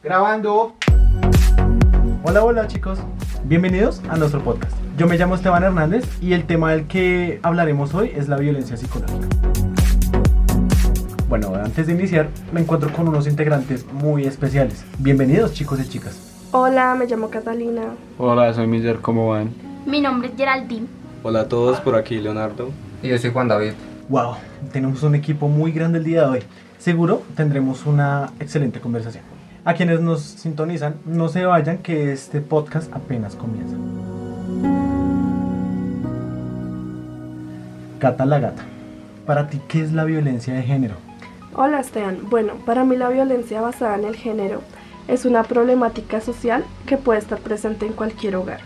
Grabando. Hola, hola chicos. Bienvenidos a nuestro podcast. Yo me llamo Esteban Hernández y el tema del que hablaremos hoy es la violencia psicológica. Bueno, antes de iniciar, me encuentro con unos integrantes muy especiales. Bienvenidos chicos y chicas. Hola, me llamo Catalina. Hola, soy Miser, ¿cómo van? Mi nombre es Geraldine. Hola a todos, por aquí Leonardo. Y yo soy Juan David. Wow, tenemos un equipo muy grande el día de hoy. Seguro tendremos una excelente conversación. A quienes nos sintonizan, no se vayan que este podcast apenas comienza. Cata la gata. Para ti, ¿qué es la violencia de género? Hola Esteban. Bueno, para mí la violencia basada en el género es una problemática social que puede estar presente en cualquier hogar.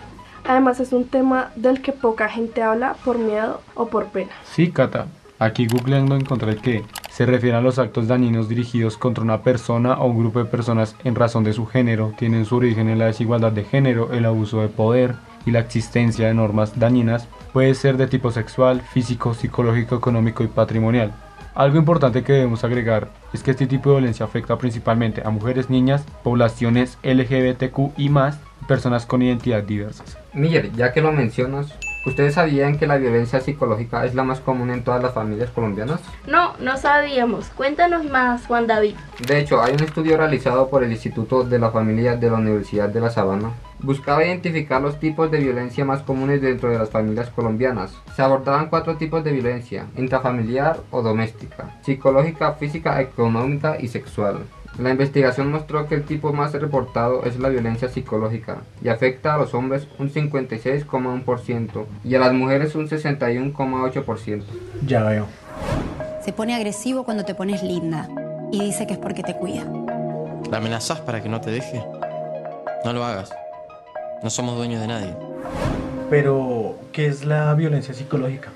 Además es un tema del que poca gente habla por miedo o por pena. Sí, Cata. Aquí googleando encontré que se refiere a los actos dañinos dirigidos contra una persona o un grupo de personas en razón de su género, tienen su origen en la desigualdad de género, el abuso de poder y la existencia de normas dañinas, puede ser de tipo sexual, físico, psicológico, económico y patrimonial. Algo importante que debemos agregar es que este tipo de violencia afecta principalmente a mujeres, niñas, poblaciones LGBTQ y más, personas con identidad diversas. Miller, ya que lo mencionas, ¿ustedes sabían que la violencia psicológica es la más común en todas las familias colombianas? No, no sabíamos. Cuéntanos más, Juan David. De hecho, hay un estudio realizado por el Instituto de la Familia de la Universidad de La Sabana. Buscaba identificar los tipos de violencia más comunes dentro de las familias colombianas. Se abordaban cuatro tipos de violencia, intrafamiliar o doméstica, psicológica, física, económica y sexual. La investigación mostró que el tipo más reportado es la violencia psicológica y afecta a los hombres un 56,1% y a las mujeres un 61,8%. Ya veo. Se pone agresivo cuando te pones linda y dice que es porque te cuida. ¿La amenazás para que no te deje? No lo hagas. No somos dueños de nadie. Pero, ¿qué es la violencia psicológica?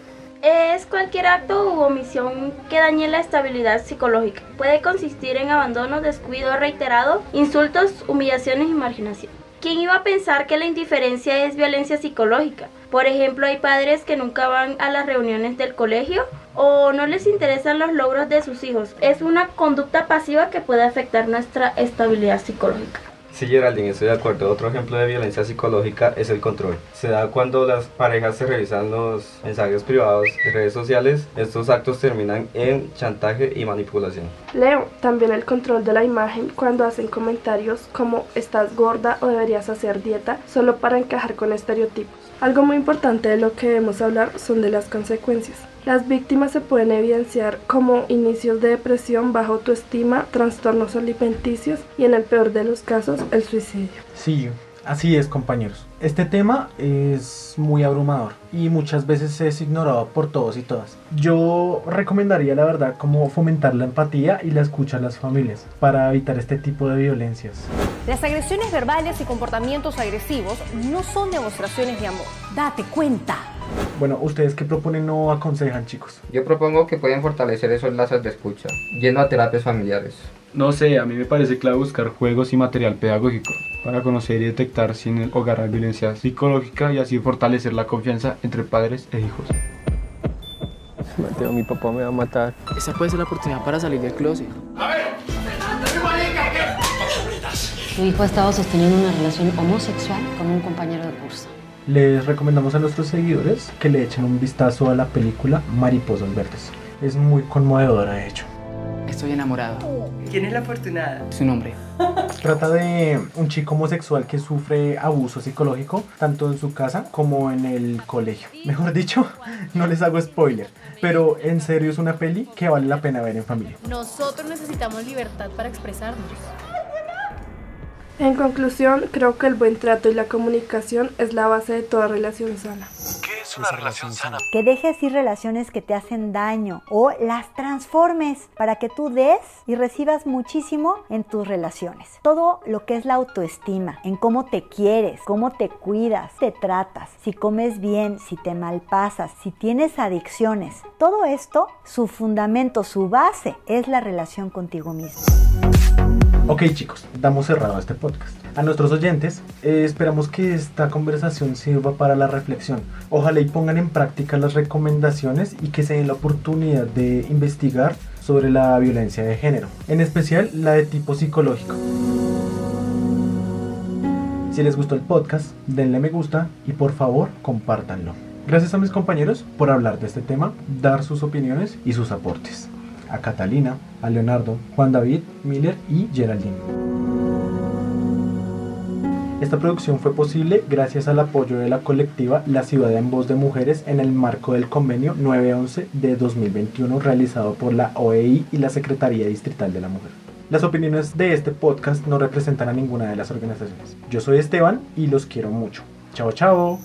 Cualquier acto u omisión que dañe la estabilidad psicológica. Puede consistir en abandono, descuido reiterado, insultos, humillaciones y marginación. ¿Quién iba a pensar que la indiferencia es violencia psicológica? Por ejemplo, hay padres que nunca van a las reuniones del colegio o no les interesan los logros de sus hijos. Es una conducta pasiva que puede afectar nuestra estabilidad psicológica. Sí, Geraldine, estoy de acuerdo. Otro ejemplo de violencia psicológica es el control. Se da cuando las parejas se revisan los mensajes privados de redes sociales. Estos actos terminan en chantaje y manipulación. Leo, también el control de la imagen cuando hacen comentarios como estás gorda o deberías hacer dieta solo para encajar con estereotipos. Algo muy importante de lo que debemos hablar son de las consecuencias. Las víctimas se pueden evidenciar como inicios de depresión, baja autoestima, trastornos alimenticios y en el peor de los casos el suicidio. Sí, así es compañeros. Este tema es muy abrumador y muchas veces es ignorado por todos y todas. Yo recomendaría la verdad como fomentar la empatía y la escucha a las familias para evitar este tipo de violencias. Las agresiones verbales y comportamientos agresivos no son demostraciones de amor. Date cuenta. Bueno, ¿ustedes qué proponen o aconsejan chicos? Yo propongo que pueden fortalecer esos lazos de escucha, yendo a terapias familiares. No sé, a mí me parece clave buscar juegos y material pedagógico para conocer y detectar si en el hogar hay violencia psicológica y así fortalecer la confianza entre padres e hijos. Mateo, mi papá me va a matar. Esa puede ser la oportunidad para salir del closet. Tu hijo ha estado sosteniendo una relación homosexual con un compañero de curso. Les recomendamos a nuestros seguidores que le echen un vistazo a la película Mariposas Verdes. Es muy conmovedora, de hecho. Estoy enamorado. ¿Quién es la afortunada? Su nombre. Trata de un chico homosexual que sufre abuso psicológico tanto en su casa como en el colegio. Mejor dicho, no les hago spoiler, pero en serio es una peli que vale la pena ver en familia. Nosotros necesitamos libertad para expresarnos. En conclusión, creo que el buen trato y la comunicación es la base de toda relación sana. ¿Qué es una relación sana? Que dejes ir relaciones que te hacen daño o las transformes para que tú des y recibas muchísimo en tus relaciones. Todo lo que es la autoestima, en cómo te quieres, cómo te cuidas, te tratas, si comes bien, si te malpasas, si tienes adicciones. Todo esto, su fundamento, su base es la relación contigo mismo. Ok chicos, damos cerrado este podcast. A nuestros oyentes, eh, esperamos que esta conversación sirva para la reflexión. Ojalá y pongan en práctica las recomendaciones y que se den la oportunidad de investigar sobre la violencia de género, en especial la de tipo psicológico. Si les gustó el podcast, denle me gusta y por favor compártanlo. Gracias a mis compañeros por hablar de este tema, dar sus opiniones y sus aportes. A Catalina, a Leonardo, Juan David, Miller y Geraldine. Esta producción fue posible gracias al apoyo de la colectiva La Ciudad en Voz de Mujeres en el marco del convenio 911 de 2021 realizado por la OEI y la Secretaría Distrital de la Mujer. Las opiniones de este podcast no representan a ninguna de las organizaciones. Yo soy Esteban y los quiero mucho. Chao, chao.